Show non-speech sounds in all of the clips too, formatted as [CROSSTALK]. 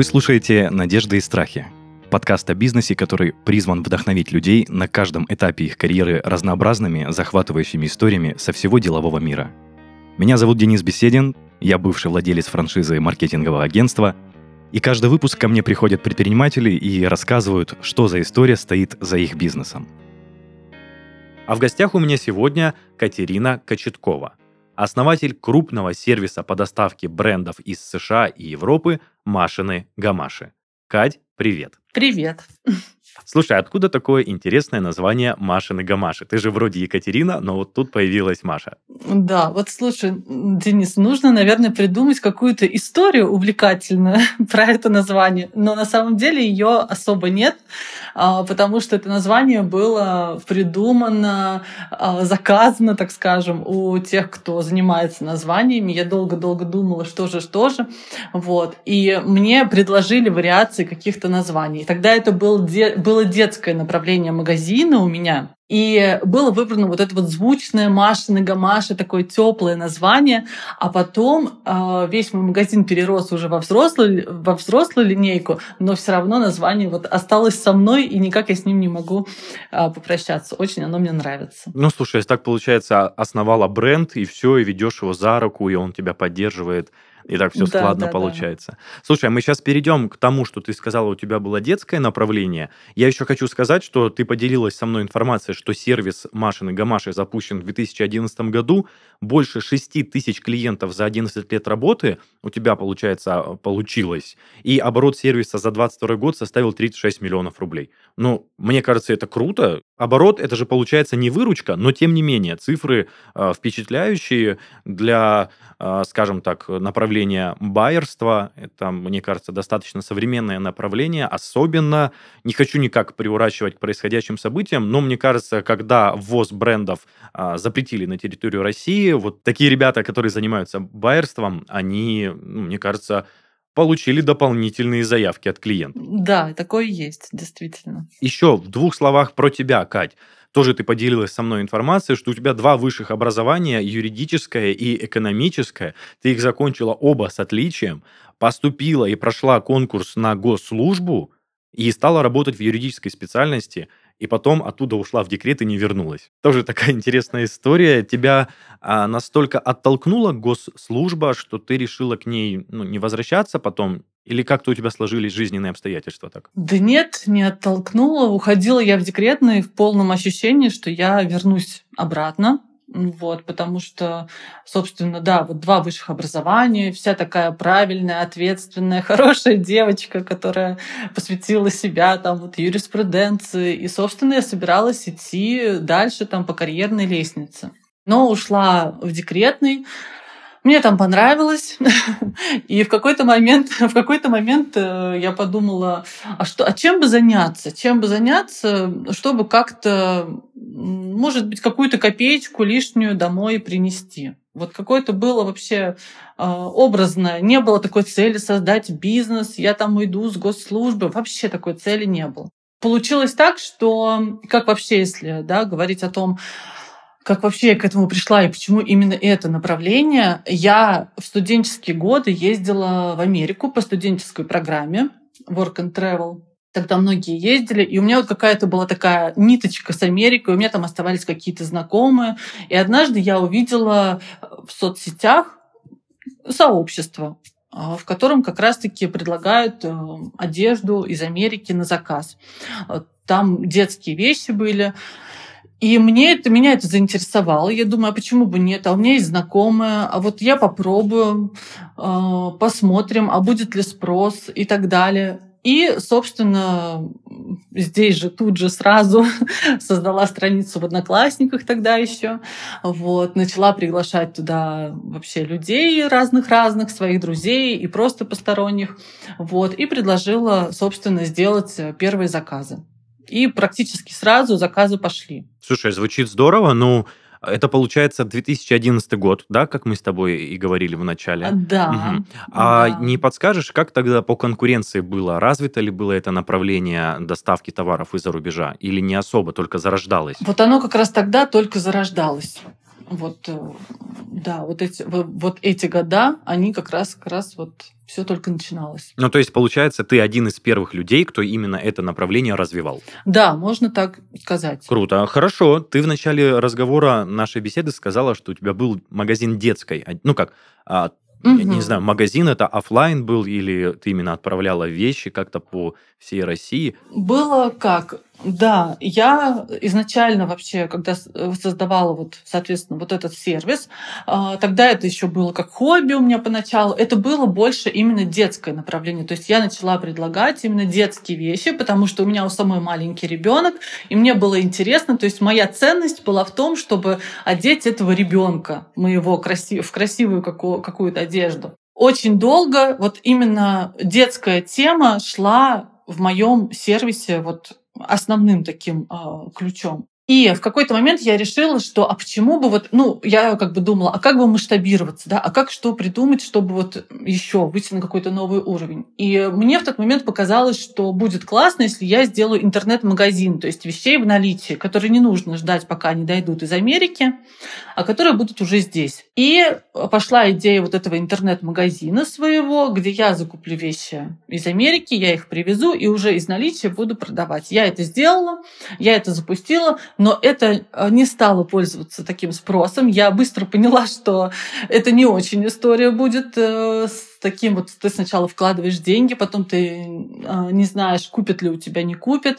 Вы слушаете «Надежды и страхи» – подкаст о бизнесе, который призван вдохновить людей на каждом этапе их карьеры разнообразными, захватывающими историями со всего делового мира. Меня зовут Денис Беседин, я бывший владелец франшизы маркетингового агентства, и каждый выпуск ко мне приходят предприниматели и рассказывают, что за история стоит за их бизнесом. А в гостях у меня сегодня Катерина Кочеткова, основатель крупного сервиса по доставке брендов из США и Европы Машины Гамаши. Кать, привет. Привет. Слушай, откуда такое интересное название Машины Гамаши? Ты же вроде Екатерина, но вот тут появилась Маша. Да, вот слушай, Денис, нужно, наверное, придумать какую-то историю увлекательную [LAUGHS] про это название. Но на самом деле ее особо нет, а, потому что это название было придумано, а, заказано, так скажем, у тех, кто занимается названиями. Я долго-долго думала, что же, что же. Вот. И мне предложили вариации каких-то названий. Тогда это был, было детское направление магазина у меня. И было выбрано вот это вот звучное Машина Гамаша, такое теплое название. А потом э, весь мой магазин перерос уже во взрослую, во взрослую линейку, но все равно название вот осталось со мной, и никак я с ним не могу э, попрощаться. Очень оно мне нравится. Ну, слушай, если так получается, основала бренд, и все, и ведешь его за руку, и он тебя поддерживает и так все да, складно да, получается. Да. Слушай, а мы сейчас перейдем к тому, что ты сказала, у тебя было детское направление. Я еще хочу сказать, что ты поделилась со мной информацией, что сервис Машин и Гамаши запущен в 2011 году. Больше 6 тысяч клиентов за 11 лет работы у тебя, получается, получилось. И оборот сервиса за 22 год составил 36 миллионов рублей. Ну, мне кажется, это круто. Оборот, это же получается не выручка, но тем не менее, цифры э, впечатляющие для, э, скажем так, направления направление байерства. Это, мне кажется, достаточно современное направление. Особенно, не хочу никак приурачивать к происходящим событиям, но мне кажется, когда ввоз брендов а, запретили на территорию России, вот такие ребята, которые занимаются байерством, они, ну, мне кажется, получили дополнительные заявки от клиентов. Да, такое есть, действительно. Еще в двух словах про тебя, Кать тоже ты поделилась со мной информацией, что у тебя два высших образования, юридическое и экономическое. Ты их закончила оба с отличием, поступила и прошла конкурс на госслужбу и стала работать в юридической специальности и потом оттуда ушла в декрет и не вернулась. Тоже такая [LAUGHS] интересная история. Тебя а, настолько оттолкнула госслужба, что ты решила к ней ну, не возвращаться потом или как-то у тебя сложились жизненные обстоятельства так? Да нет, не оттолкнула. Уходила я в декретный в полном ощущении, что я вернусь обратно. Вот, потому что, собственно, да, вот два высших образования, вся такая правильная, ответственная, [LAUGHS] хорошая девочка, которая посвятила себя там вот юриспруденции. И, собственно, я собиралась идти дальше там по карьерной лестнице. Но ушла в декретный, мне там понравилось, и в какой-то момент, [LAUGHS] в какой-то момент э, я подумала, а что, а чем бы заняться, чем бы заняться, чтобы как-то, может быть, какую-то копеечку лишнюю домой принести. Вот какое-то было вообще э, образное. Не было такой цели создать бизнес, я там уйду с госслужбы. Вообще такой цели не было. Получилось так, что, как вообще, если да, говорить о том, как вообще я к этому пришла и почему именно это направление. Я в студенческие годы ездила в Америку по студенческой программе Work and Travel. Тогда многие ездили, и у меня вот какая-то была такая ниточка с Америкой, у меня там оставались какие-то знакомые. И однажды я увидела в соцсетях сообщество, а, в котором как раз-таки предлагают э, одежду из Америки на заказ. Там детские вещи были. И мне это, меня это заинтересовало. Я думаю, а почему бы нет? А у меня есть знакомые, а вот я попробую, а, посмотрим, а будет ли спрос и так далее. И, собственно, здесь же тут же сразу [LAUGHS] создала страницу в Одноклассниках тогда еще. Вот, начала приглашать туда вообще людей разных-разных, своих друзей и просто посторонних. Вот, и предложила, собственно, сделать первые заказы и практически сразу заказы пошли. Слушай, звучит здорово, ну, это получается 2011 год, да, как мы с тобой и говорили в начале. А, да. Угу. А да. не подскажешь, как тогда по конкуренции было? Развито ли было это направление доставки товаров из-за рубежа? Или не особо, только зарождалось? Вот оно как раз тогда только зарождалось. Вот э, да, вот эти, вот эти года, они как раз, как раз вот все только начиналось. Ну, то есть, получается, ты один из первых людей, кто именно это направление развивал. Да, можно так сказать. Круто. Хорошо. Ты в начале разговора нашей беседы сказала, что у тебя был магазин детской. Ну как, а, Угу. Я не знаю, магазин это офлайн был или ты именно отправляла вещи как-то по всей России? Было как? Да, я изначально вообще, когда э, создавала вот, соответственно, вот этот сервис, а, тогда это еще было как хобби у меня поначалу, это было больше именно детское направление. То есть я начала предлагать именно детские вещи, потому что у меня у самой маленький ребенок, и мне было интересно. То есть моя ценность была в том, чтобы одеть этого ребенка моего красив... в красивую какую-то одежду. Очень долго вот именно детская тема шла в моем сервисе вот основным таким э, ключом. И в какой-то момент я решила, что а почему бы вот, ну, я как бы думала, а как бы масштабироваться, да, а как что придумать, чтобы вот еще выйти на какой-то новый уровень. И мне в тот момент показалось, что будет классно, если я сделаю интернет-магазин, то есть вещей в наличии, которые не нужно ждать, пока они дойдут из Америки, а которые будут уже здесь. И пошла идея вот этого интернет-магазина своего, где я закуплю вещи из Америки, я их привезу и уже из наличия буду продавать. Я это сделала, я это запустила, но это э, не стало пользоваться таким спросом. Я быстро поняла, что это не очень история будет э, с таким вот, ты сначала вкладываешь деньги, потом ты э, не знаешь, купят ли у тебя, не купят,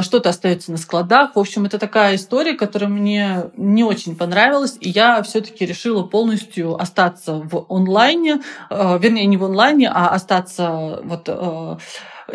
что-то остается на складах. В общем, это такая история, которая мне не очень понравилась, и я все-таки решила полностью остаться в онлайне, вернее, не в онлайне, а остаться вот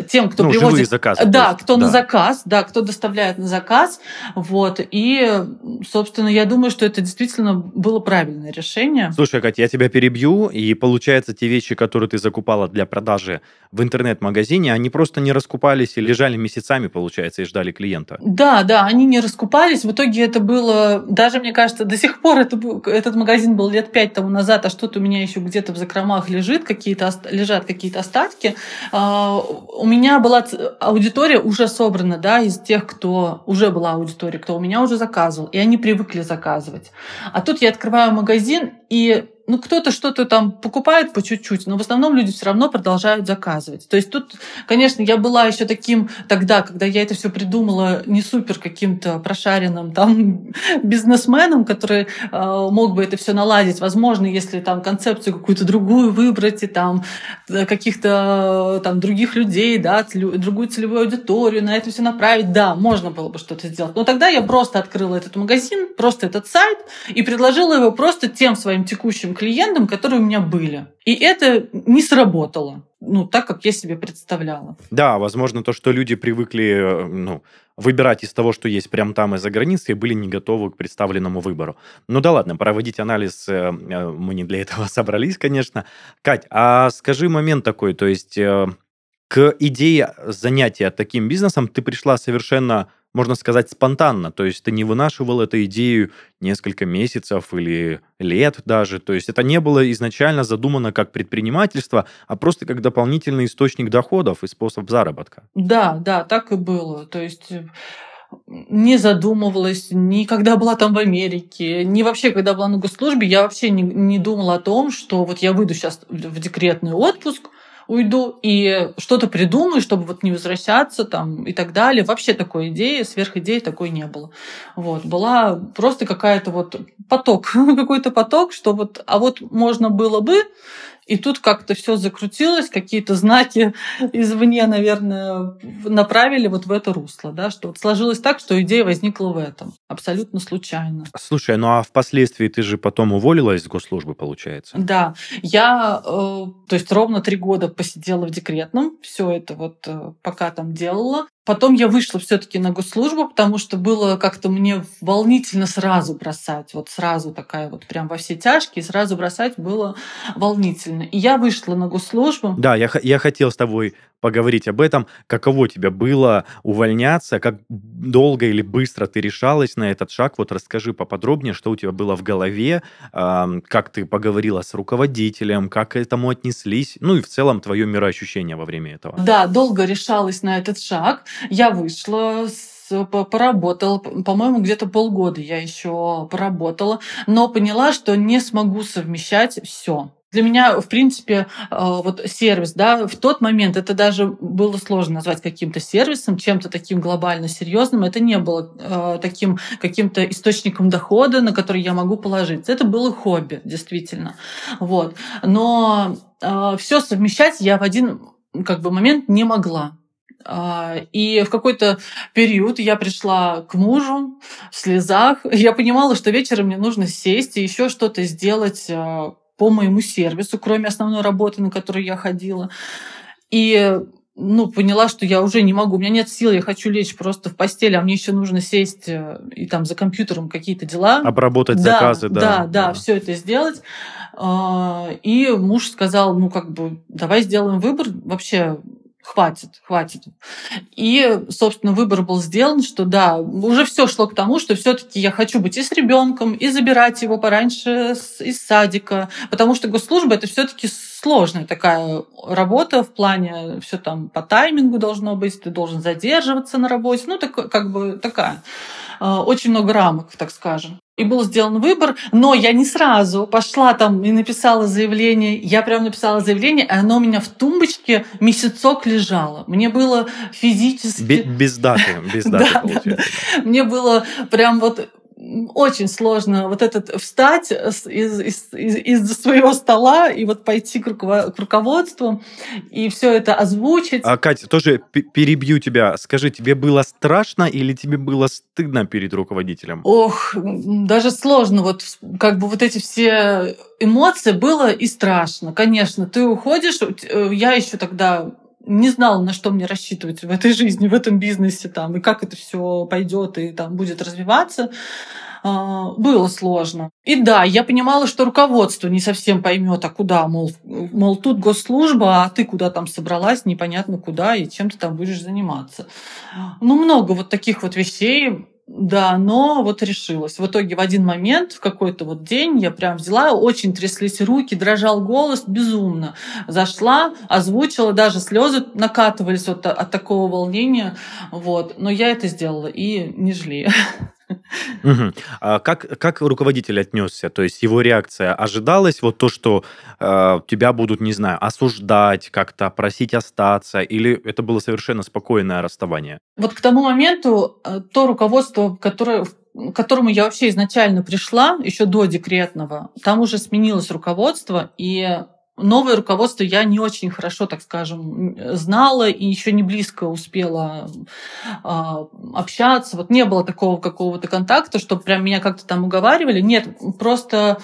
тем, кто ну, приводит... заказы. Да, кто да. на заказ, да, кто доставляет на заказ. Вот. И, собственно, я думаю, что это действительно было правильное решение. Слушай, Катя, я тебя перебью, и получается, те вещи, которые ты закупала для продажи в интернет-магазине, они просто не раскупались и лежали месяцами, получается, и ждали клиента. Да, да, они не раскупались. В итоге это было, даже, мне кажется, до сих пор это, этот магазин был лет пять тому назад, а что-то у меня еще где-то в закромах лежит, какие-то, лежат какие-то остатки. А, у меня была аудитория уже собрана, да, из тех, кто уже была аудитория, кто у меня уже заказывал, и они привыкли заказывать. А тут я открываю магазин, и ну, кто-то что-то там покупает по чуть-чуть, но в основном люди все равно продолжают заказывать. То есть тут, конечно, я была еще таким тогда, когда я это все придумала, не супер каким-то прошаренным там [LAUGHS] бизнесменом, который э, мог бы это все наладить. Возможно, если там концепцию какую-то другую выбрать и там э, каких-то там других людей, да, другую целевую аудиторию, на это все направить, да, можно было бы что-то сделать. Но тогда я просто открыла этот магазин, просто этот сайт и предложила его просто тем своим текущим клиентам, которые у меня были. И это не сработало, ну, так, как я себе представляла. Да, возможно, то, что люди привыкли, э, ну, выбирать из того, что есть прямо там из-за границы, и были не готовы к представленному выбору. Ну да ладно, проводить анализ э, э, мы не для этого [LAUGHS] собрались, конечно. Кать, а скажи момент такой, то есть к идее занятия таким бизнесом ты пришла совершенно можно сказать, спонтанно. То есть ты не вынашивал эту идею несколько месяцев или лет даже. То есть это не было изначально задумано как предпринимательство, а просто как дополнительный источник доходов и способ заработка. Да, да, так и было. То есть э, не задумывалась, ни когда была там в Америке, ни вообще, когда была на госслужбе, я вообще не, не думала о том, что вот я выйду сейчас в декретный отпуск, уйду и что-то придумаю, чтобы вот не возвращаться там и так далее. Вообще такой идеи, сверхидеи такой не было. Вот. Была просто какая-то вот поток, [LAUGHS] какой-то поток, что вот, а вот можно было бы, и тут как-то все закрутилось, какие-то знаки извне, наверное, направили вот в это русло, да, что вот сложилось так, что идея возникла в этом, абсолютно случайно. Слушай, ну а впоследствии ты же потом уволилась с госслужбы, получается? Да, я, э, то есть ровно три года посидела в декретном, все это вот э, пока там делала, Потом я вышла все-таки на госслужбу, потому что было как-то мне волнительно сразу бросать, вот сразу такая вот прям во все тяжкие, сразу бросать было волнительно. И я вышла на госслужбу. Да, я, я хотел с тобой поговорить об этом. Каково тебе было увольняться? Как долго или быстро ты решалась на этот шаг? Вот расскажи поподробнее, что у тебя было в голове, как ты поговорила с руководителем, как к этому отнеслись, ну и в целом твое мироощущение во время этого. Да, долго решалась на этот шаг. Я вышла с поработала, по-моему, где-то полгода я еще поработала, но поняла, что не смогу совмещать все. Для меня, в принципе, э, вот сервис, да, в тот момент это даже было сложно назвать каким-то сервисом, чем-то таким глобально серьезным. Это не было э, таким каким-то источником дохода, на который я могу положиться. Это было хобби, действительно. Вот. Но э, все совмещать я в один как бы момент не могла. И в какой-то период я пришла к мужу в слезах. [LAUGHS] Я понимала, что вечером мне нужно сесть и еще что-то сделать по моему сервису, кроме основной работы, на которую я ходила. И ну, поняла, что я уже не могу, у меня нет сил, я хочу лечь просто в постели, а мне еще нужно сесть э, и там за компьютером какие-то дела. Обработать да, заказы, да. Да, да, да. все это сделать. А, и муж сказал, ну, как бы, давай сделаем выбор. Вообще, хватит, хватит. И, собственно, выбор был сделан, что да, уже все шло к тому, что все-таки я хочу быть и с ребенком, и забирать его пораньше из садика, потому что госслужба это все-таки сложная такая работа в плане все там по таймингу должно быть, ты должен задерживаться на работе, ну так как бы такая а, очень много рамок, так скажем и был сделан выбор, но я не сразу пошла там и написала заявление. Я прям написала заявление, и оно у меня в тумбочке месяцок лежало. Мне было физически... Без даты, без [LAUGHS] даты, получается. Мне было прям вот очень сложно вот этот встать из, из, из, из своего стола и вот пойти к, руковод, к руководству и все это озвучить. А, Катя, тоже перебью тебя. Скажи, тебе было страшно или тебе было стыдно перед руководителем? Ох, даже сложно. Вот как бы вот эти все эмоции было и страшно. Конечно, ты уходишь, э, я еще тогда не знала, на что мне рассчитывать в этой жизни, в этом бизнесе, там, и как это все пойдет и там будет развиваться а, было сложно. И да, я понимала, что руководство не совсем поймет, а куда, мол, мол, тут госслужба, а ты куда там собралась, непонятно куда, и чем ты там будешь заниматься. Ну, много вот таких вот вещей да, но вот решилась. В итоге в один момент, в какой-то вот день я прям взяла, очень тряслись руки, дрожал голос безумно. Зашла, озвучила, даже слезы накатывались вот от такого волнения. Вот. Но я это сделала и не жалею. [LAUGHS] Угу. А как, как руководитель отнесся? То есть его реакция ожидалась вот то, что э, тебя будут, не знаю, осуждать, как-то просить остаться, или это было совершенно спокойное расставание? Вот к тому моменту э, то руководство, которое, к которому я вообще изначально пришла, еще до декретного, там уже сменилось руководство, и новое руководство я не очень хорошо, так скажем, знала и еще не близко успела а, общаться. Вот не было такого какого-то контакта, чтобы прям меня как-то там уговаривали. Нет, просто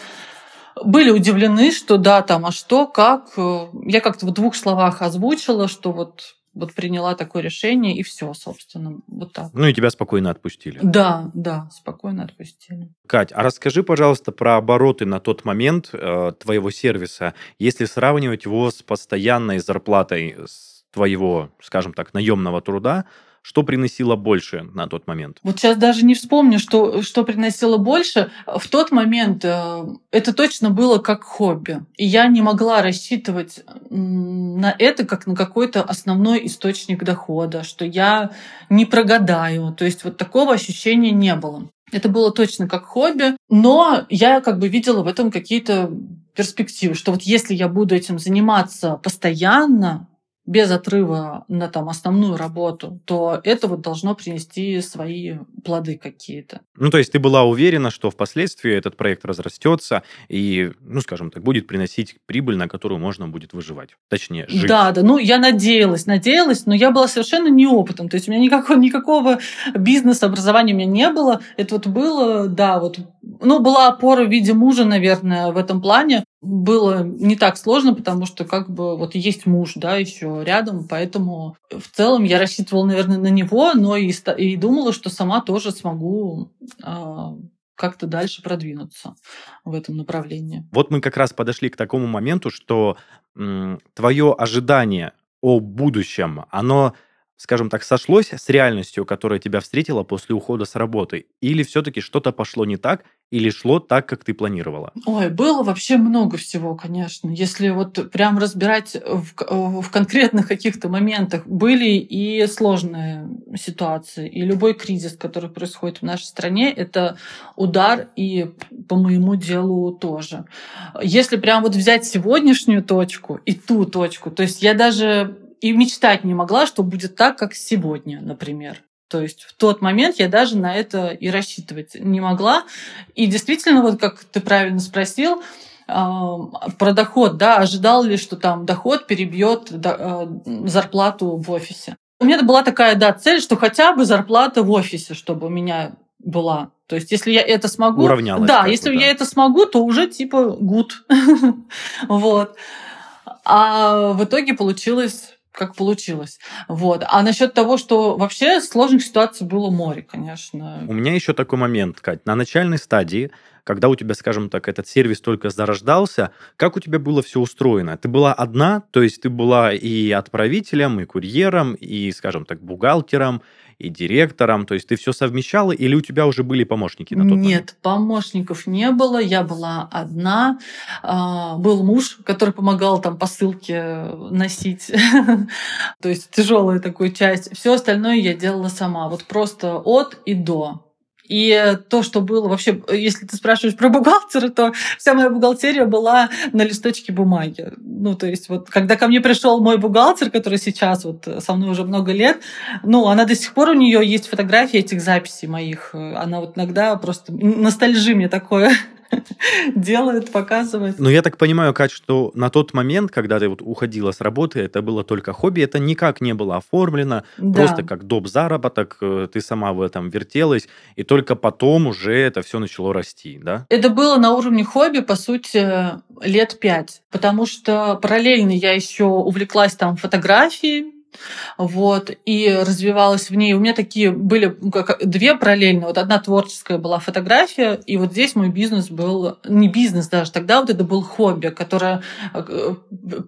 были удивлены, что да, там, а что, как. Я как-то в двух словах озвучила, что вот вот приняла такое решение, и все, собственно, вот так. Ну и тебя спокойно отпустили. Да, да, спокойно отпустили. Кать, а расскажи, пожалуйста, про обороты на тот момент э, твоего сервиса, если сравнивать его с постоянной зарплатой с твоего, скажем так, наемного труда, что приносило больше на тот момент? Вот сейчас даже не вспомню, что, что приносило больше. В тот момент э, это точно было как хобби. И я не могла рассчитывать на это как на какой-то основной источник дохода, что я не прогадаю. То есть вот такого ощущения не было. Это было точно как хобби, но я как бы видела в этом какие-то перспективы, что вот если я буду этим заниматься постоянно, без отрыва на там основную работу, то это вот должно принести свои плоды какие-то. Ну, то есть ты была уверена, что впоследствии этот проект разрастется и, ну, скажем так, будет приносить прибыль, на которую можно будет выживать. Точнее, жить. Да, да. Ну, я надеялась, надеялась, но я была совершенно неопытом. То есть у меня никакого, никакого бизнес-образования у меня не было. Это вот было, да, вот ну, была опора в виде мужа, наверное, в этом плане было не так сложно, потому что как бы вот есть муж, да, еще рядом, поэтому в целом я рассчитывала, наверное, на него, но и, и думала, что сама тоже смогу э, как-то дальше продвинуться в этом направлении. Вот мы как раз подошли к такому моменту, что м, твое ожидание о будущем, оно скажем так, сошлось с реальностью, которая тебя встретила после ухода с работы? Или все-таки что-то пошло не так, или шло так, как ты планировала? Ой, было вообще много всего, конечно. Если вот прям разбирать в, в конкретных каких-то моментах, были и сложные ситуации. И любой кризис, который происходит в нашей стране, это удар и по моему делу тоже. Если прям вот взять сегодняшнюю точку и ту точку, то есть я даже и мечтать не могла, что будет так, как сегодня, например. То есть в тот момент я даже на это и рассчитывать не могла. И действительно, вот как ты правильно спросил, про доход, да, ожидал ли, что там доход перебьет э, зарплату в офисе. У меня была такая, да, цель, что хотя бы зарплата в офисе, чтобы у меня была. То есть, если я это смогу... Уравнялась. Да, если да. я это смогу, то уже типа гуд. [LAUGHS] вот. А в итоге получилось как получилось. Вот. А насчет того, что вообще сложных ситуаций было море, конечно. У меня еще такой момент, Кать. На начальной стадии, когда у тебя, скажем так, этот сервис только зарождался, как у тебя было все устроено? Ты была одна, то есть ты была и отправителем, и курьером, и, скажем так, бухгалтером, и директором? То есть ты все совмещала или у тебя уже были помощники на тот Нет, момент? помощников не было, я была одна. А, был муж, который помогал там посылки носить, [LAUGHS] то есть тяжелая такую часть. Все остальное я делала сама, вот просто от и до. И то, что было вообще, если ты спрашиваешь про бухгалтера, то вся моя бухгалтерия была на листочке бумаги. Ну, то есть вот когда ко мне пришел мой бухгалтер, который сейчас вот со мной уже много лет, ну, она до сих пор, у нее есть фотографии этих записей моих. Она вот иногда просто ностальжи мне такое [LAUGHS] делает, показывает. Но я так понимаю, Кать, что на тот момент, когда ты вот уходила с работы, это было только хобби, это никак не было оформлено, да. просто как доп. заработок, э, ты сама в этом вертелась, и только потом уже это все начало расти, да? Это было на уровне хобби, по сути, лет пять, потому что параллельно я еще увлеклась там фотографией, вот, и развивалась в ней. У меня такие были ну, как, две параллельно. Вот одна творческая была фотография, и вот здесь мой бизнес был, не бизнес даже, тогда вот это был хобби, которое, э,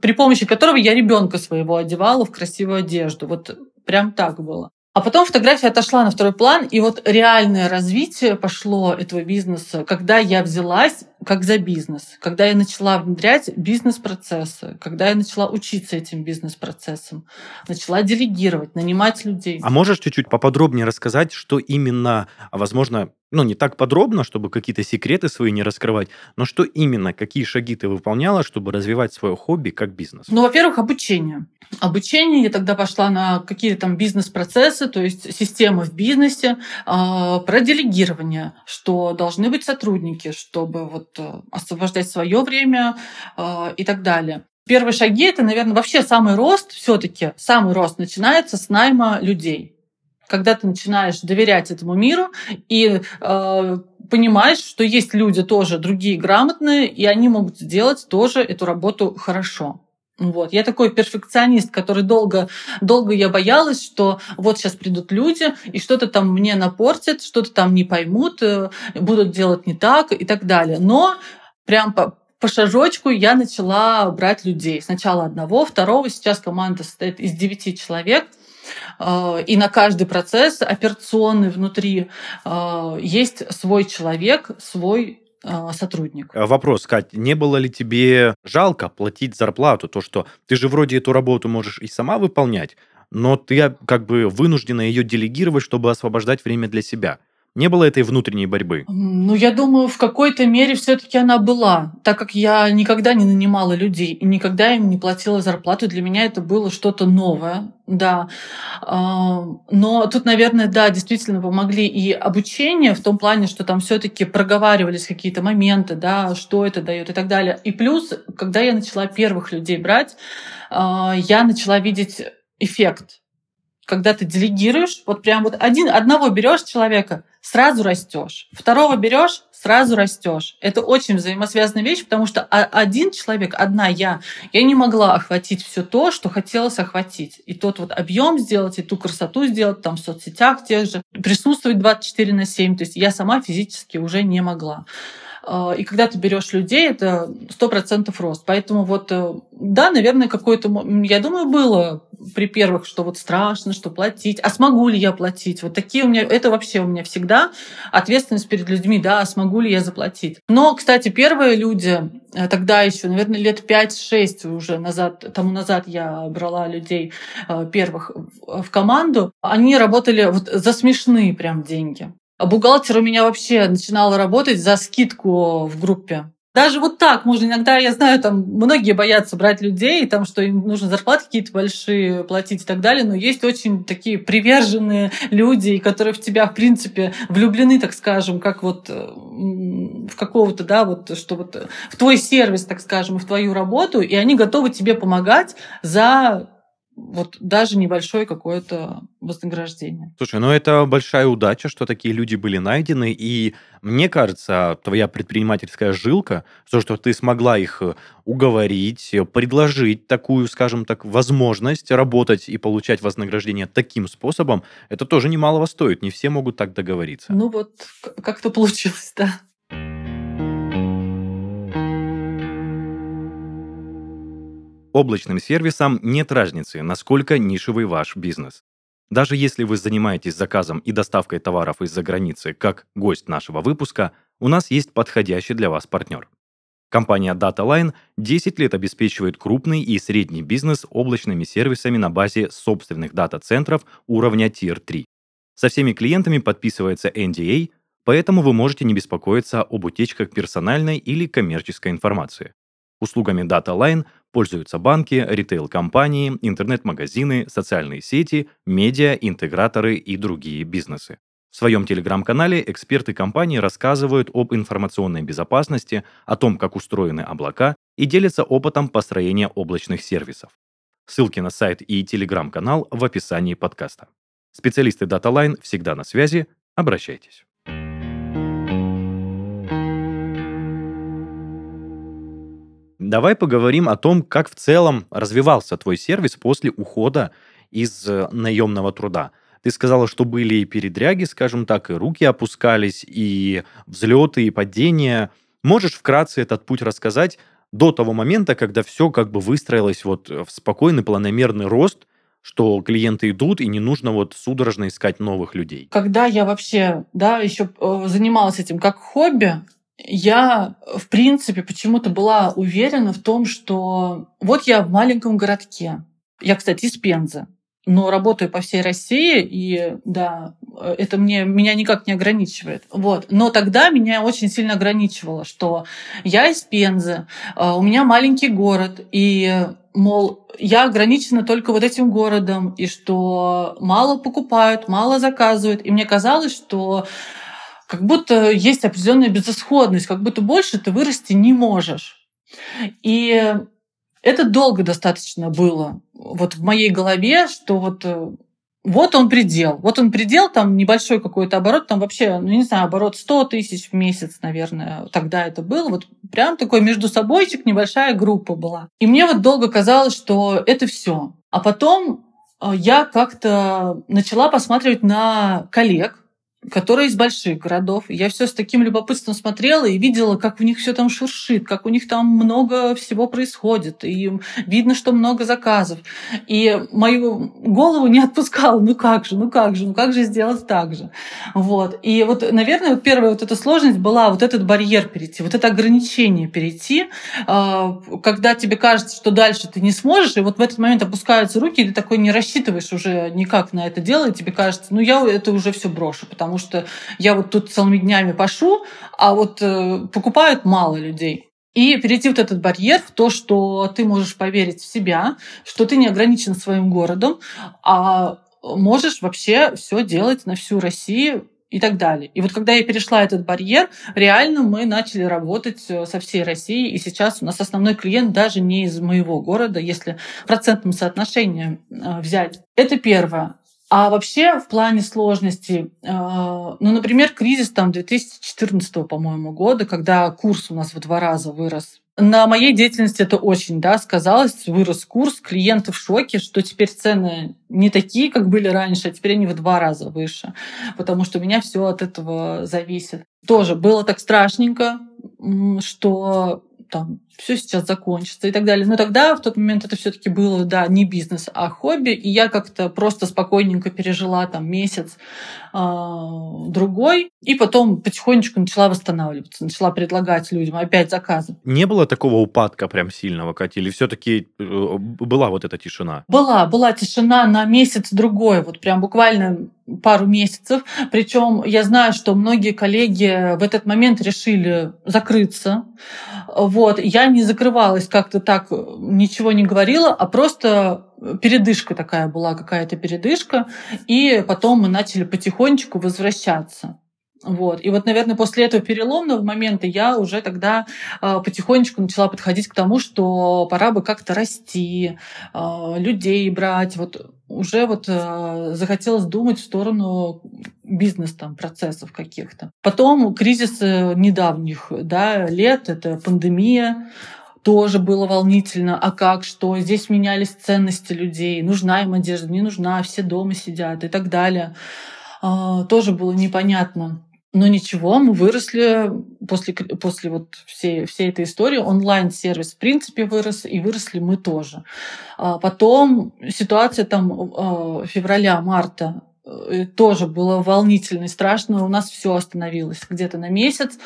при помощи которого я ребенка своего одевала в красивую одежду. Вот прям так было. А потом фотография отошла на второй план, и вот реальное развитие пошло этого бизнеса, когда я взялась как за бизнес, когда я начала внедрять бизнес-процессы, когда я начала учиться этим бизнес-процессам, начала делегировать, нанимать людей. А можешь чуть-чуть поподробнее рассказать, что именно, возможно, ну, не так подробно, чтобы какие-то секреты свои не раскрывать, но что именно, какие шаги ты выполняла, чтобы развивать свое хобби как бизнес? Ну, во-первых, обучение. Обучение, я тогда пошла на какие-то там бизнес-процессы, то есть системы в бизнесе, а, про делегирование, что должны быть сотрудники, чтобы вот э, освобождать свое время а, и так далее. Первые шаги это, наверное, вообще самый рост, все-таки самый рост начинается с найма людей когда ты начинаешь доверять этому миру и э, понимаешь, что есть люди тоже другие грамотные, и они могут сделать тоже эту работу хорошо. Вот. Я такой перфекционист, который долго, долго я боялась, что вот сейчас придут люди и что-то там мне напортят, что-то там не поймут, э, будут делать не так и так далее. Но прям по, по шажочку я начала брать людей. Сначала одного, второго. Сейчас команда состоит из девяти человек – Э, и на каждый процесс операционный внутри э, есть свой человек, свой э, сотрудник. Вопрос, Кать, не было ли тебе жалко платить зарплату? То, что ты же вроде эту работу можешь и сама выполнять, но ты как бы вынуждена ее делегировать, чтобы освобождать время для себя. Не было этой внутренней борьбы? Ну, я думаю, в какой-то мере все таки она была, так как я никогда не нанимала людей и никогда им не платила зарплату. Для меня это было что-то новое, да. А, но тут, наверное, да, действительно помогли и обучение в том плане, что там все таки проговаривались какие-то моменты, да, что это дает и так далее. И плюс, когда я начала первых людей брать, а, я начала видеть эффект когда ты делегируешь, вот прям вот один, одного берешь человека, сразу растешь. Второго берешь, сразу растешь. Это очень взаимосвязанная вещь, потому что один человек, одна я, я не могла охватить все то, что хотелось охватить. И тот вот объем сделать, и ту красоту сделать, там в соцсетях тех же, присутствовать 24 на 7. То есть я сама физически уже не могла. И когда ты берешь людей, это сто процентов рост. Поэтому вот, да, наверное, какое-то, я думаю, было при первых, что вот страшно, что платить, а смогу ли я платить? Вот такие у меня, это вообще у меня всегда ответственность перед людьми, да, а смогу ли я заплатить? Но, кстати, первые люди, э, тогда еще, наверное, лет 5-6 уже назад, тому назад я брала людей э, первых в команду, они работали вот за смешные прям деньги. А бухгалтер у меня вообще начинала работать за скидку в группе. Даже вот так можно иногда, я знаю, там многие боятся брать людей, там, что им нужно зарплаты какие-то большие платить и так далее, но есть очень такие приверженные люди, которые в тебя, в принципе, влюблены, так скажем, как вот э, в какого-то, да, вот, что вот в твой сервис, так скажем, в твою работу, и они готовы тебе помогать за вот даже небольшое какое-то вознаграждение. Слушай, ну это большая удача, что такие люди были найдены, и мне кажется, твоя предпринимательская жилка, то, что ты смогла их э, уговорить, э, предложить такую, скажем так, возможность работать и получать вознаграждение таким способом, это тоже немалого стоит, не все могут так договориться. Ну вот, как-то получилось, [LAUGHS] да. Облачным сервисам нет разницы, насколько нишевый ваш бизнес. Даже если вы занимаетесь заказом и доставкой товаров из-за границы, как гость нашего выпуска, у нас есть подходящий для вас партнер. Компания DataLine 10 лет обеспечивает крупный и средний бизнес облачными сервисами на базе собственных дата-центров уровня Tier 3. Со всеми клиентами подписывается NDA, поэтому вы можете не беспокоиться об утечках персональной или коммерческой информации. Услугами DataLine пользуются банки, ритейл-компании, интернет-магазины, социальные сети, медиа, интеграторы и другие бизнесы. В своем телеграм-канале эксперты компании рассказывают об информационной безопасности, о том, как устроены облака и делятся опытом построения облачных сервисов. Ссылки на сайт и телеграм-канал в описании подкаста. Специалисты DataLine всегда на связи. Обращайтесь. Давай поговорим о том, как в целом развивался твой сервис после ухода из э, наемного труда. Ты сказала, что были и передряги, скажем так, и руки опускались, и взлеты, и падения. Можешь вкратце этот путь рассказать до того момента, когда все как бы выстроилось вот в спокойный планомерный рост, что клиенты идут, и не нужно вот судорожно искать новых людей. Когда я вообще, да, еще э, занималась этим как хобби, я, в принципе, почему-то была уверена в том, что вот я в маленьком городке. Я, кстати, из Пензы, но работаю по всей России, и да, это мне, меня никак не ограничивает. Вот. Но тогда меня очень сильно ограничивало, что я из Пензы, а, у меня маленький город, и мол, я ограничена только вот этим городом, и что мало покупают, мало заказывают. И мне казалось, что как будто есть определенная безысходность, как будто больше ты вырасти не можешь. И это долго достаточно было вот в моей голове, что вот э, вот он предел. Вот он предел, там небольшой какой-то оборот, там вообще, ну не знаю, оборот 100 тысяч в месяц, наверное, тогда это было. Вот прям такой между собойчик, небольшая группа была. И мне вот долго казалось, что это все. А потом э, я как-то начала посматривать на коллег, которые из больших городов. Я все с таким любопытством смотрела и видела, как у них все там шуршит, как у них там много всего происходит. И видно, что много заказов. И мою голову не отпускала. Ну как же, ну как же, ну как же сделать так же? Вот. И вот, наверное, вот первая вот эта сложность была вот этот барьер перейти, вот это ограничение перейти, а, когда тебе кажется, что дальше ты не сможешь, и вот в этот момент опускаются руки, и ты такой не рассчитываешь уже никак на это дело, и тебе кажется, ну я это уже все брошу, потому потому что я вот тут целыми днями пашу, а вот э, покупают мало людей. И перейти вот этот барьер в то, что ты можешь поверить в себя, что ты не ограничен своим городом, а можешь вообще все делать на всю Россию и так далее. И вот когда я перешла этот барьер, реально мы начали работать э, со всей Россией, и сейчас у нас основной клиент даже не из моего города, если процентным соотношением э, взять. Это первое. А вообще в плане сложности, э, ну, например, кризис там 2014, по-моему, года, когда курс у нас в два раза вырос. На моей деятельности это очень, да, сказалось. Вырос курс, клиенты в шоке, что теперь цены не такие, как были раньше, а теперь они в два раза выше, потому что у меня все от этого зависит. Тоже было так страшненько, что там все сейчас закончится и так далее. Но тогда в тот момент это все-таки было, да, не бизнес, а хобби. И я как-то просто спокойненько пережила там месяц э, другой. И потом потихонечку начала восстанавливаться, начала предлагать людям опять заказы. Не было такого упадка прям сильного, Катя? Или все-таки э, была вот эта тишина? Была, была тишина на месяц другой. Вот прям буквально пару месяцев. Причем я знаю, что многие коллеги в этот момент решили закрыться. Вот. Я не закрывалась как-то так, ничего не говорила, а просто передышка такая была, какая-то передышка. И потом мы начали потихонечку возвращаться. Вот. И вот, наверное, после этого переломного момента я уже тогда э, потихонечку начала подходить к тому, что пора бы как-то расти, э, людей брать. Вот уже вот э, захотелось думать в сторону бизнес там процессов каких-то. Потом кризис недавних да, лет, это пандемия, тоже было волнительно. А как, что? Здесь менялись ценности людей. Нужна им одежда, не нужна, все дома сидят и так далее. А, тоже было непонятно. Но ничего, мы выросли после, после вот всей, всей этой истории. Онлайн-сервис в принципе вырос, и выросли мы тоже. А потом ситуация там а, февраля-марта Э, тоже было волнительно и страшно. У нас все остановилось где-то на месяц,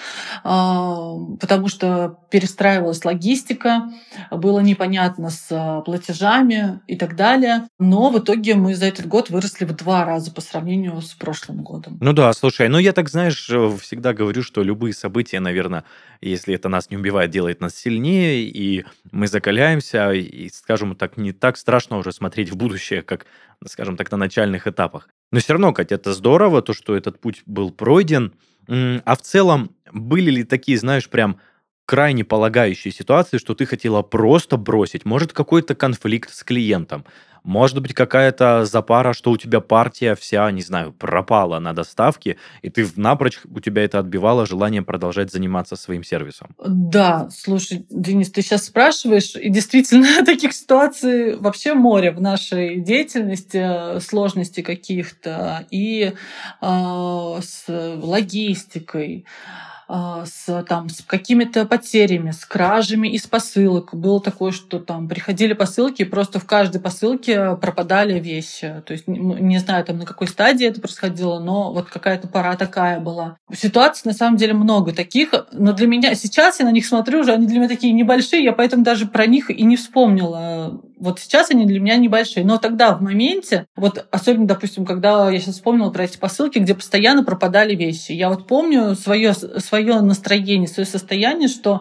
а, потому что перестраивалась логистика, было непонятно с а, платежами и так далее. Но в итоге мы за этот год выросли в два раза по сравнению с прошлым годом. Ну да, слушай, ну я так, знаешь, э, всегда говорю, что любые события, наверное, если это нас не убивает, делает нас сильнее, и мы закаляемся, и, скажем так, не так страшно уже смотреть в будущее, как, скажем так, на начальных этапах. Но все равно, Катя, это здорово, то, что этот путь был пройден. А в целом, были ли такие, знаешь, прям крайне полагающие ситуации, что ты хотела просто бросить? Может, какой-то конфликт с клиентом? Может быть, какая-то запара, что у тебя партия вся, не знаю, пропала на доставке, и ты напрочь, у тебя это отбивало желание продолжать заниматься своим сервисом. Да, слушай, Денис, ты сейчас спрашиваешь, и действительно [LAUGHS] таких ситуаций вообще море в нашей деятельности, э, сложности каких-то, и э, с логистикой, с, там, с какими-то потерями, с кражами из посылок. Было такое, что там приходили посылки, и просто в каждой посылке пропадали вещи. То есть не знаю, там на какой стадии это происходило, но вот какая-то пора такая была. Ситуаций на самом деле много таких, но для меня сейчас я на них смотрю уже, они для меня такие небольшие, я поэтому даже про них и не вспомнила. Вот сейчас они для меня небольшие. Но тогда, в моменте, вот особенно, допустим, когда я сейчас вспомнила про эти посылки, где постоянно пропадали вещи. Я вот помню свое, свое настроение, свое состояние, что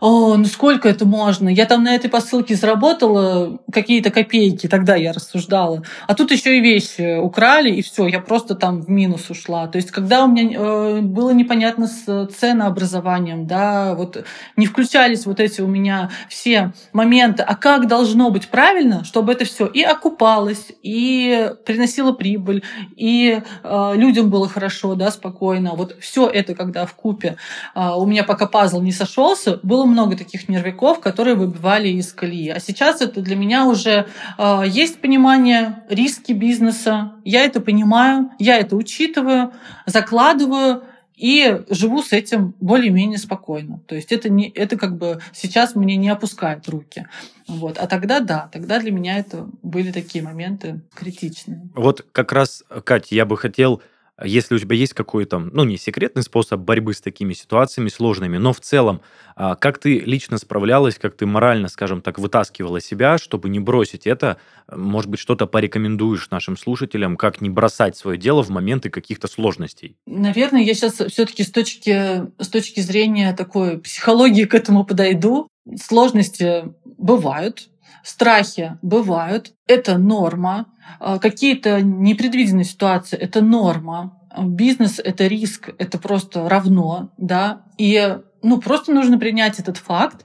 о, ну сколько это можно? Я там на этой посылке заработала какие-то копейки, тогда я рассуждала. А тут еще и вещи украли, и все, я просто там в минус ушла. То есть, когда у меня э, было непонятно с ценообразованием, да, вот не включались вот эти у меня все моменты, а как должно быть правильно, чтобы это все и окупалось, и приносило прибыль, и э, людям было хорошо, да, спокойно. Вот все это, когда в купе э, у меня пока пазл не сошелся, было много таких нервиков, которые выбивали из колеи. А сейчас это для меня уже э, есть понимание риски бизнеса. Я это понимаю, я это учитываю, закладываю и живу с этим более-менее спокойно. То есть это, не, это как бы сейчас мне не опускает руки. Вот. А тогда да, тогда для меня это были такие моменты критичные. Вот как раз, Катя, я бы хотел если у тебя есть какой-то, ну, не секретный способ борьбы с такими ситуациями сложными, но в целом, а, как ты лично справлялась, как ты морально, скажем так, вытаскивала себя, чтобы не бросить это, может быть, что-то порекомендуешь нашим слушателям, как не бросать свое дело в моменты каких-то сложностей? Наверное, я сейчас все-таки с точки, с точки зрения такой психологии к этому подойду. Сложности бывают, страхи бывают, это норма. А, какие-то непредвиденные ситуации — это норма. Бизнес — это риск, это просто равно, да. И ну, просто нужно принять этот факт.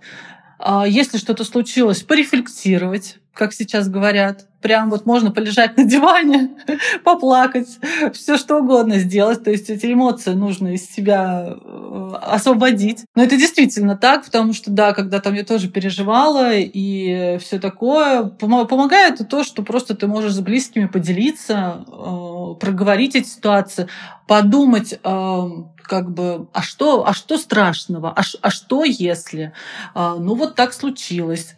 А, если что-то случилось, порефлексировать, как сейчас говорят. Прям вот можно полежать на диване, [LAUGHS] поплакать, все что угодно сделать. То есть эти эмоции нужно из себя э, освободить. Но это действительно так, потому что, да, когда там я тоже переживала и все такое, помогает то, что просто ты можешь с близкими поделиться, э, проговорить эти ситуации, подумать, э, как бы, а что, а что страшного, а, а что если, а, ну вот так случилось,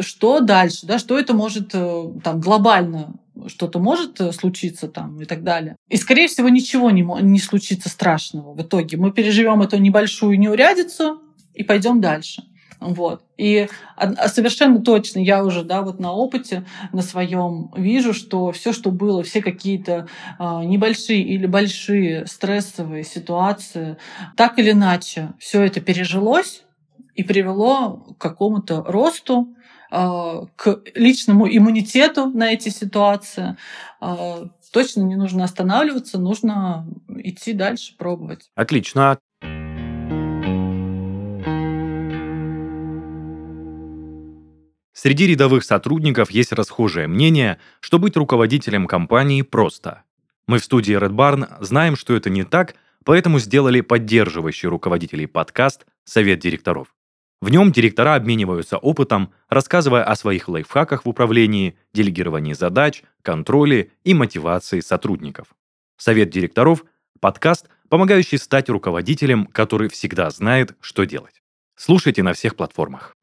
что дальше, да, что это может э, там глобально что-то может э, случиться там и так далее. И, скорее всего, ничего не, не случится страшного в итоге. Мы переживем эту небольшую неурядицу и пойдем дальше. Вот. И а совершенно точно я уже да, вот на опыте на своем вижу, что все, что было, все какие-то э, небольшие или большие стрессовые ситуации, так или иначе, все это пережилось и привело к какому-то росту, э, к личному иммунитету на эти ситуации. Точно не нужно останавливаться, нужно идти дальше, пробовать. Отлично. Среди рядовых сотрудников есть расхожее мнение, что быть руководителем компании просто. Мы в студии Red Barn знаем, что это не так, поэтому сделали поддерживающий руководителей подкаст «Совет директоров». В нем директора обмениваются опытом, рассказывая о своих лайфхаках в управлении, делегировании задач, контроле и мотивации сотрудников. Совет директоров – подкаст, помогающий стать руководителем, который всегда знает, что делать. Слушайте на всех платформах.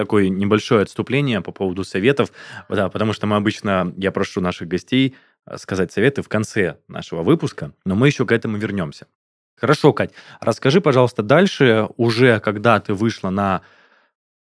Такое небольшое отступление по поводу советов, да, потому что мы обычно, я прошу наших гостей э, сказать советы в конце нашего выпуска, но мы еще к этому вернемся. Хорошо, Кать, расскажи, пожалуйста, дальше, уже когда ты вышла на,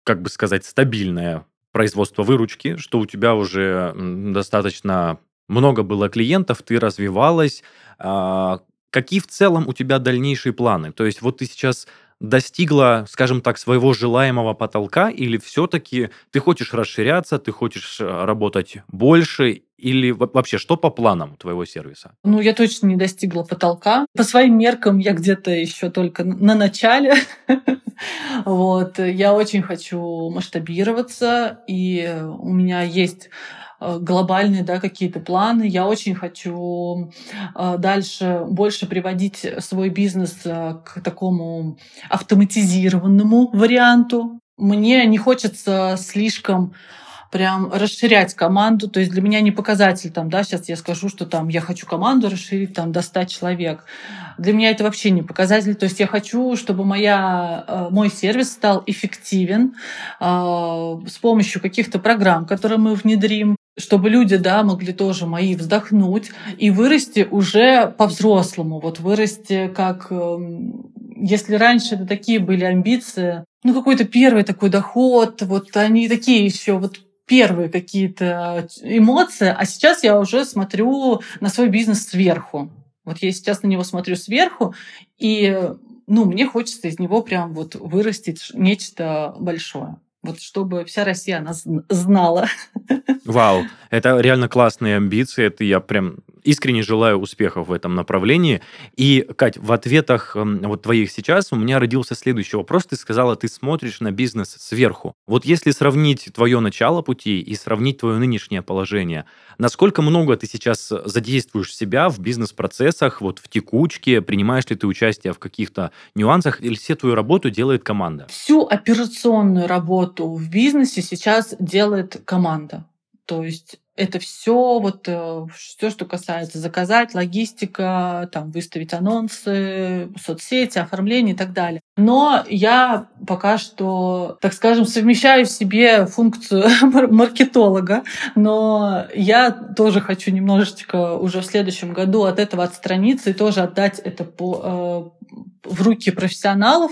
как бы сказать, стабильное производство выручки, что у тебя уже достаточно много было клиентов, ты развивалась, а, какие в целом у тебя дальнейшие планы? То есть вот ты сейчас достигла, скажем так, своего желаемого потолка, или все-таки ты хочешь расширяться, ты хочешь э, работать больше, или вообще что по планам твоего сервиса? Ну, я точно не достигла потолка. По своим меркам я где-то еще только на начале. [LAUGHS] Вот. Я очень хочу масштабироваться, и у меня есть глобальные да, какие-то планы. Я очень хочу э, дальше больше приводить свой бизнес э, к такому автоматизированному варианту. Мне не хочется слишком прям расширять команду. То есть для меня не показатель, там, да, сейчас я скажу, что там я хочу команду расширить там, до 100 человек. Для меня это вообще не показатель. То есть я хочу, чтобы моя, э, мой сервис стал эффективен э, с помощью каких-то программ, которые мы внедрим, чтобы люди, да, могли тоже мои вздохнуть и вырасти уже по-взрослому. Вот вырасти как... Эм, если раньше это такие были амбиции, ну, какой-то первый такой доход, вот они такие еще вот первые какие-то эмоции, а сейчас я уже смотрю на свой бизнес сверху. Вот я сейчас на него смотрю сверху, и ну, мне хочется из него прям вот вырастить нечто большое. Вот чтобы вся Россия нас знала. Вау, это реально классные амбиции. Это я прям искренне желаю успехов в этом направлении. И, Кать, в ответах вот твоих сейчас у меня родился следующий вопрос. Ты сказала, ты смотришь на бизнес сверху. Вот если сравнить твое начало пути и сравнить твое нынешнее положение, насколько много ты сейчас задействуешь себя в бизнес-процессах, вот в текучке, принимаешь ли ты участие в каких-то нюансах, или все твою работу делает команда? Всю операционную работу в бизнесе сейчас делает команда. То есть это все вот э, все, что касается заказать, логистика, там выставить анонсы, соцсети, оформление и так далее. Но я пока что, так скажем, совмещаю в себе функцию [LAUGHS] маркетолога, но я тоже хочу немножечко уже в следующем году от этого отстраниться и тоже отдать это по, э, в руки профессионалов,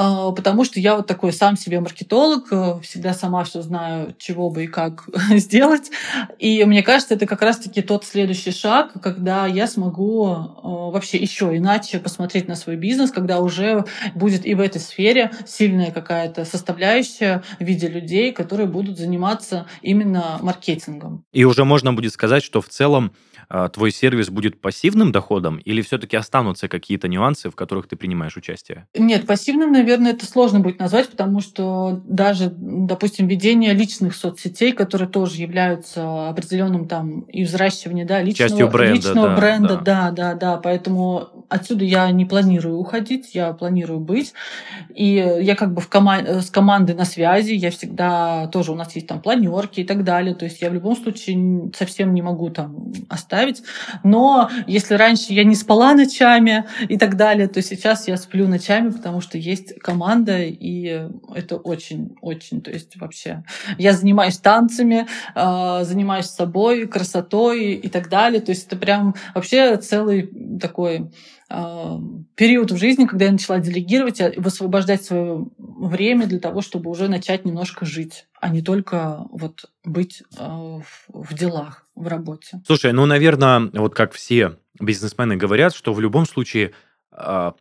а, потому что я вот такой сам себе маркетолог, э, всегда сама все знаю, чего бы и как [LAUGHS] сделать. И мне кажется, это как раз-таки тот следующий шаг, когда я смогу э, вообще еще иначе посмотреть на свой бизнес, когда уже будет и в этой сфере сильная какая-то составляющая в виде людей, которые будут заниматься именно маркетингом. И уже можно будет сказать, что в целом твой сервис будет пассивным доходом или все-таки останутся какие-то нюансы, в которых ты принимаешь участие? Нет, пассивным, наверное, это сложно будет назвать, потому что даже, допустим, ведение личных соцсетей, которые тоже являются определенным там и взращивание да, личного, Частью бренда, личного да, бренда, да. да, да, да, поэтому отсюда я не планирую уходить, я планирую быть. И я как бы в кома- с командой на связи, я всегда тоже у нас есть там планерки и так далее. То есть я в любом случае совсем не могу там оставить. Но если раньше я не спала ночами и так далее, то сейчас я сплю ночами, потому что есть команда, и это очень-очень, то есть вообще. Я занимаюсь танцами, а, занимаюсь собой, красотой и так далее. То есть это прям вообще целый такой период в жизни, когда я начала делегировать и высвобождать свое время для того, чтобы уже начать немножко жить, а не только вот быть а, в делах, в работе. Слушай, ну, наверное, вот как все бизнесмены говорят, что в любом случае а,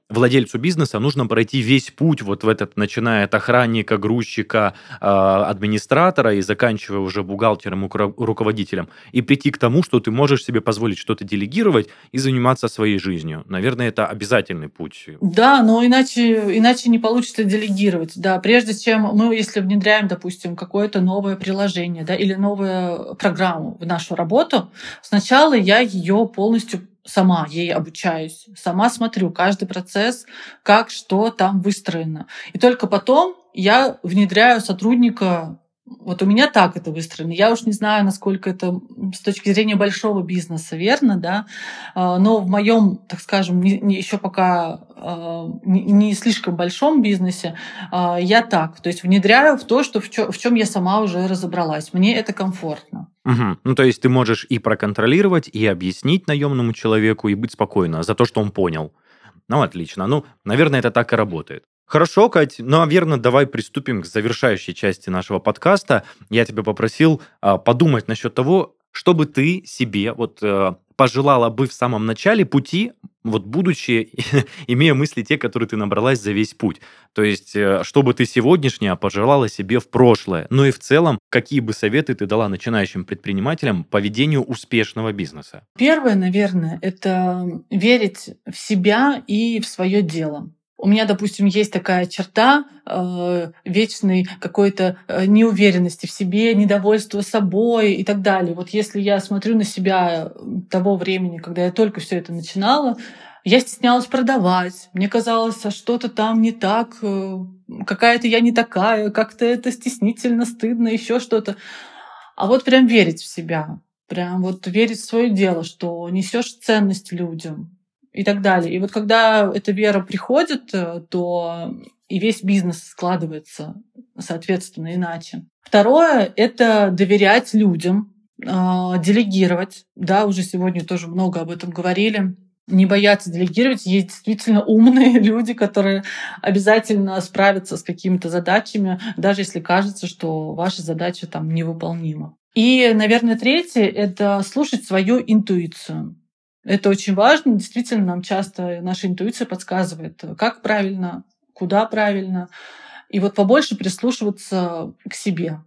владельцу бизнеса нужно пройти весь путь вот в этот, начиная от охранника, грузчика, а, администратора и заканчивая уже бухгалтером, руководителем, и прийти к тому, что ты можешь себе позволить что-то делегировать и заниматься своей жизнью. Наверное, это обязательный путь. Да, но иначе, иначе не получится делегировать. Да, прежде чем мы, если внедряем, допустим, какое-то новое приложение да, или новую программу в нашу работу, сначала я ее полностью сама ей обучаюсь, сама смотрю каждый процесс, как что там выстроено. И только потом я внедряю сотрудника вот у меня так это выстроено. Я уж не знаю, насколько это с точки зрения большого бизнеса верно, да, а, но в моем, так скажем, еще пока а, не, слишком большом бизнесе а, я так, то есть внедряю в то, что в чем я сама уже разобралась. Мне это комфортно. Угу. Ну, то есть ты можешь и проконтролировать, и объяснить наемному человеку, и быть спокойно за то, что он понял. Ну, отлично. Ну, наверное, это так и работает. Хорошо, Кать, ну, наверное, давай приступим к завершающей части нашего подкаста. Я тебя попросил а, подумать насчет того, чтобы ты себе вот э, пожелала бы в самом начале пути, вот будучи, [LAUGHS] имея мысли те, которые ты набралась за весь путь. То есть, э, чтобы ты сегодняшнее пожелала себе в прошлое. Ну и в целом, какие бы советы ты дала начинающим предпринимателям по ведению успешного бизнеса? Первое, наверное, это верить в себя и в свое дело. У меня, допустим, есть такая черта э, вечной какой-то э, неуверенности в себе, недовольства собой и так далее. Вот если я смотрю на себя того времени, когда я только все это начинала, я стеснялась продавать. Мне казалось, а что-то там не так, э, какая-то я не такая, как-то это стеснительно, стыдно, еще что-то. А вот прям верить в себя, прям вот верить в свое дело, что несешь ценность людям, и так далее. И вот когда эта вера приходит, э, то и весь бизнес складывается, соответственно, иначе. Второе — это доверять людям, а, делегировать. Да, уже сегодня тоже много об этом говорили. Не бояться делегировать. Есть действительно умные [LAUGHS] люди, которые обязательно справятся с какими-то задачами, даже если кажется, что ваша задача там невыполнима. И, наверное, третье — это слушать свою интуицию. Это очень важно. Действительно, нам часто наша интуиция подсказывает, как правильно, куда правильно. И вот побольше прислушиваться к себе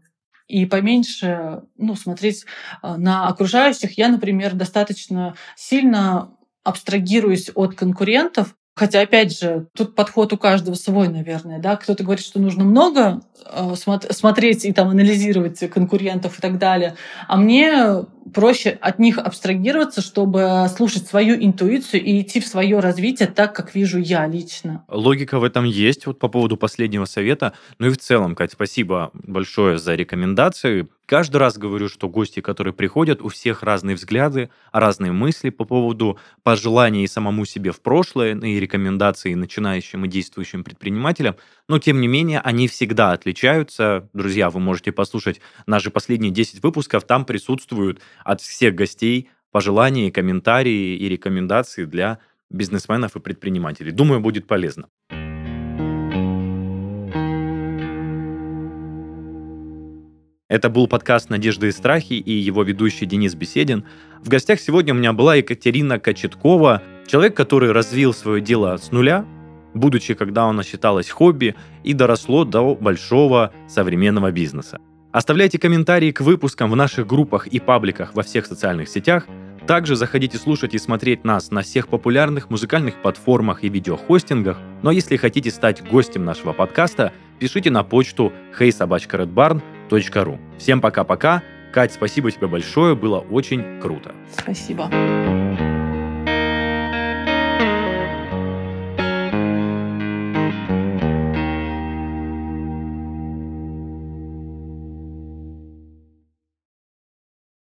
и поменьше ну, смотреть а, на окружающих. Я, например, достаточно сильно абстрагируюсь от конкурентов, Хотя, опять же, тут подход у каждого свой, наверное. Да? Кто-то говорит, что нужно много э, смотреть и там, анализировать конкурентов и так далее. А мне проще от них абстрагироваться, чтобы слушать свою интуицию и идти в свое развитие так, как вижу я лично. Логика в этом есть, вот по поводу последнего совета. Ну и в целом, Кать, спасибо большое за рекомендации. Каждый раз говорю, что гости, которые приходят, у всех разные взгляды, разные мысли по поводу пожеланий самому себе в прошлое и рекомендаций начинающим и действующим предпринимателям. Но, тем не менее, они всегда отличаются. Друзья, вы можете послушать наши последние 10 выпусков. Там присутствуют от всех гостей пожелания, комментарии и рекомендации для бизнесменов и предпринимателей. Думаю, будет полезно. Это был подкаст «Надежды и страхи» и его ведущий Денис Беседин. В гостях сегодня у меня была Екатерина Кочеткова, человек, который развил свое дело с нуля, будучи, когда оно считалось хобби, и доросло до большого современного бизнеса. Оставляйте комментарии к выпускам в наших группах и пабликах во всех социальных сетях. Также заходите слушать и смотреть нас на всех популярных музыкальных платформах и видеохостингах. Но если хотите стать гостем нашего подкаста, пишите на почту heysobachkaredbarn.ru. Всем пока-пока. Кать, спасибо тебе большое, было очень круто. Спасибо.